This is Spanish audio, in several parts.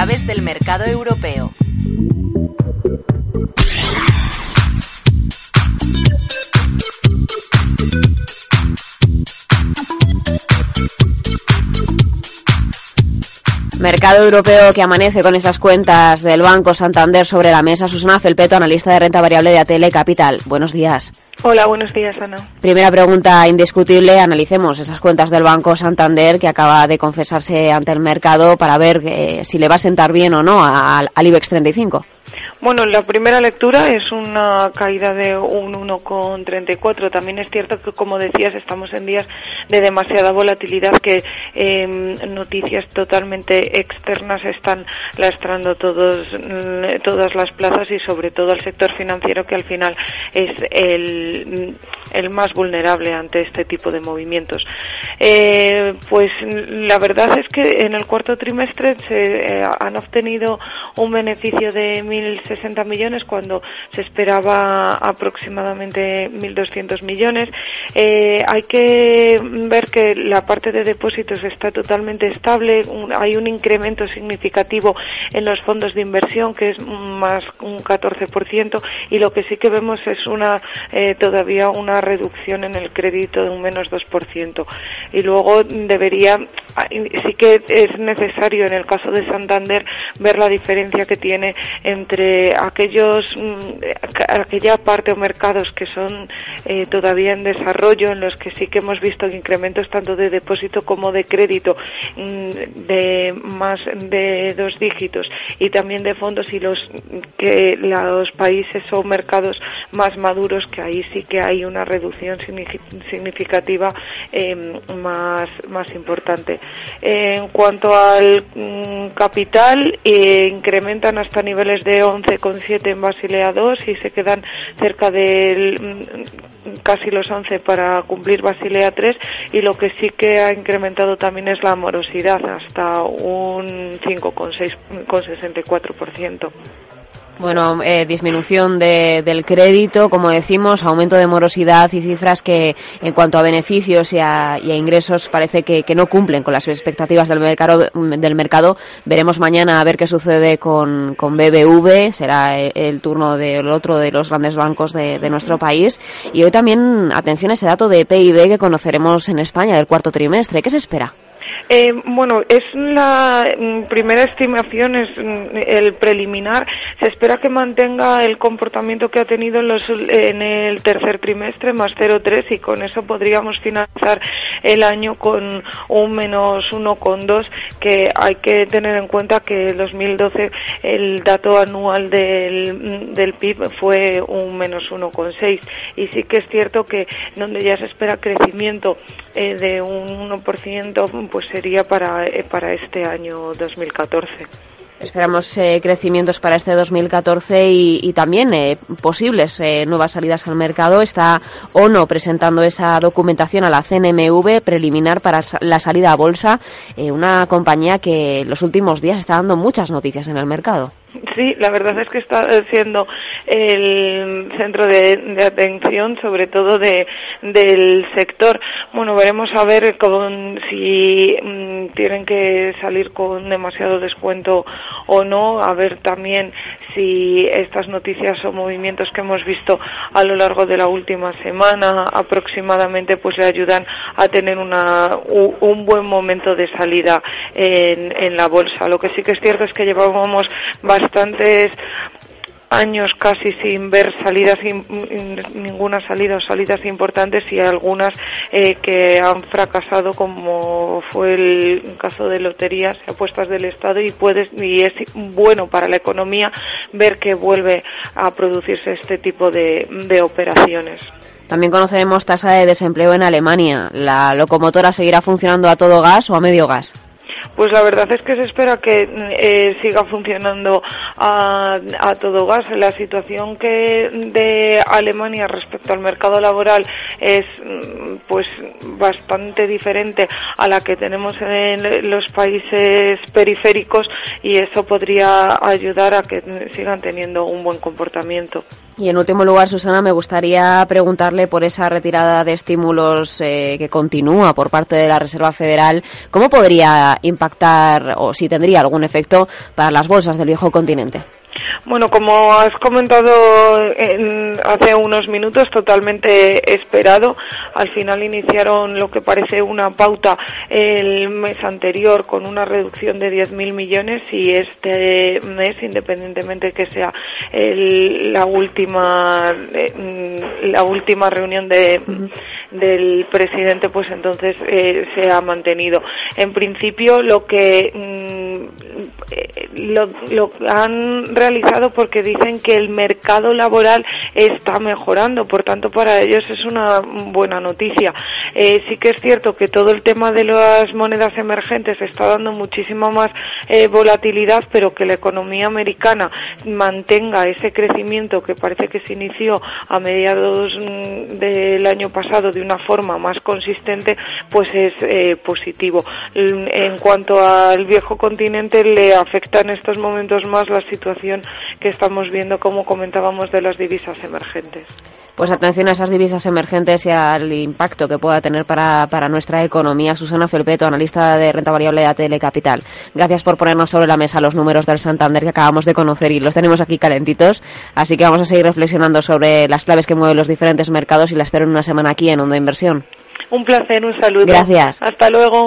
Claves del mercado europeo. Mercado europeo que amanece con esas cuentas del Banco Santander sobre la mesa. Susana Felpeto, analista de renta variable de ATL Capital. Buenos días. Hola, buenos días, Ana. Primera pregunta indiscutible. Analicemos esas cuentas del Banco Santander que acaba de confesarse ante el mercado para ver eh, si le va a sentar bien o no al, al IBEX 35. Bueno, la primera lectura es una caída de un 1,34. También es cierto que, como decías, estamos en días de demasiada volatilidad que eh, noticias totalmente externas están lastrando todos, mm, todas las plazas y sobre todo el sector financiero que al final es el, el más vulnerable ante este tipo de movimientos. Eh, pues la verdad es que en el cuarto trimestre se eh, han obtenido un beneficio de 1.060 millones cuando se esperaba aproximadamente 1.200 millones. Eh, hay que ver que la parte de depósitos está totalmente estable. hay un incremento significativo en los fondos de inversión que es más un 14% y lo que sí que vemos es una eh, todavía una reducción en el crédito de un menos 2%. Y luego debería, sí que es necesario en el caso de Santander ver la diferencia que tiene entre aquellos, mm, aquella parte o mercados que son eh, todavía en desarrollo, en los que sí que hemos visto incrementos tanto de depósito como de crédito mm, de más de dos dígitos y también de fondos y los que los países o mercados más maduros que ahí sí que hay una reducción significativa eh, más, más importante. En cuanto al mm, capital, eh, incrementan hasta niveles de 11,7 en Basilea 2 y se quedan cerca de mm, casi los 11 para cumplir Basilea 3 y lo que sí que ha incrementado también es la morosidad hasta un 5,64%. Bueno, eh, disminución de, del crédito, como decimos, aumento de morosidad y cifras que, en cuanto a beneficios y a, y a ingresos, parece que, que, no cumplen con las expectativas del mercado, del mercado. Veremos mañana a ver qué sucede con, con BBV. Será el, el turno del otro de los grandes bancos de, de, nuestro país. Y hoy también, atención a ese dato de PIB que conoceremos en España del cuarto trimestre. ¿Qué se espera? Eh, bueno, es la mm, primera estimación, es mm, el preliminar. Se espera que mantenga el comportamiento que ha tenido en, los, en el tercer trimestre, más 0,3, y con eso podríamos finalizar el año con un menos 1,2, que hay que tener en cuenta que en 2012 el dato anual del, mm, del PIB fue un menos 1,6. Y sí que es cierto que donde ya se espera crecimiento eh, de un 1%, pues sería para, eh, para este año 2014. Esperamos eh, crecimientos para este 2014 y, y también eh, posibles eh, nuevas salidas al mercado. Está ONO presentando esa documentación a la CNMV preliminar para la salida a bolsa, una compañía que en los últimos días está dando muchas noticias en el mercado. Sí, la verdad es que está siendo el centro de, de atención, sobre todo de, del sector. Bueno, veremos a ver con, si mmm, tienen que salir con demasiado descuento o no, a ver también si estas noticias o movimientos que hemos visto a lo largo de la última semana aproximadamente pues le ayudan a tener una, un buen momento de salida en, en la bolsa. Lo que sí que es cierto es que llevábamos bastantes años casi sin ver salidas, ninguna salida o salidas importantes y algunas eh, que han fracasado como fue el caso de loterías y apuestas del Estado y puedes y es bueno para la economía ver que vuelve a producirse este tipo de, de operaciones. También conocemos tasa de desempleo en Alemania. ¿La locomotora seguirá funcionando a todo gas o a medio gas? Pues la verdad es que se espera que eh, siga funcionando a, todo gas. La situación que de Alemania respecto al mercado laboral es mm, pues bastante diferente a la que tenemos en los países periféricos y eso podría ayudar a que sigan teniendo un buen comportamiento. Y en último lugar, Susana, me gustaría preguntarle por esa retirada de estímulos eh, que continúa por parte de la Reserva Federal. ¿Cómo podría impactar o si tendría algún efecto para las bolsas del viejo continente? Bueno, como has comentado hace unos minutos, totalmente esperado. Al final iniciaron lo que parece una pauta el mes anterior con una reducción de 10.000 millones y este mes, independientemente que sea la última eh, la última reunión de del presidente, pues entonces eh, se ha mantenido. En principio, lo que mm, lo, lo, han realizado porque dicen que el mercado laboral está mejorando, por tanto para ellos es una buena noticia. Eh, sí que es cierto que todo el tema de las monedas emergentes está dando muchísima más volatilidad, pero que la economía americana mantenga ese crecimiento que parece que se inició a mediados mm, del año pasado de una forma más consistente, pues es eh, positivo. En cuanto al viejo continente, le afecta en estos momentos más la situación que estamos viendo, como comentábamos, de las divisas emergentes. Pues atención a esas divisas emergentes y al impacto que pueda tener para, para nuestra economía. Susana Felpeto, analista de renta variable de ATL Capital. Gracias por ponernos sobre la mesa los números del Santander que acabamos de conocer y los tenemos aquí calentitos. Así que vamos a seguir reflexionando sobre las claves que mueven los diferentes mercados y la espero en una semana aquí en Onda Inversión. Un placer, un saludo. Gracias. Hasta luego.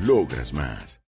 Logras más.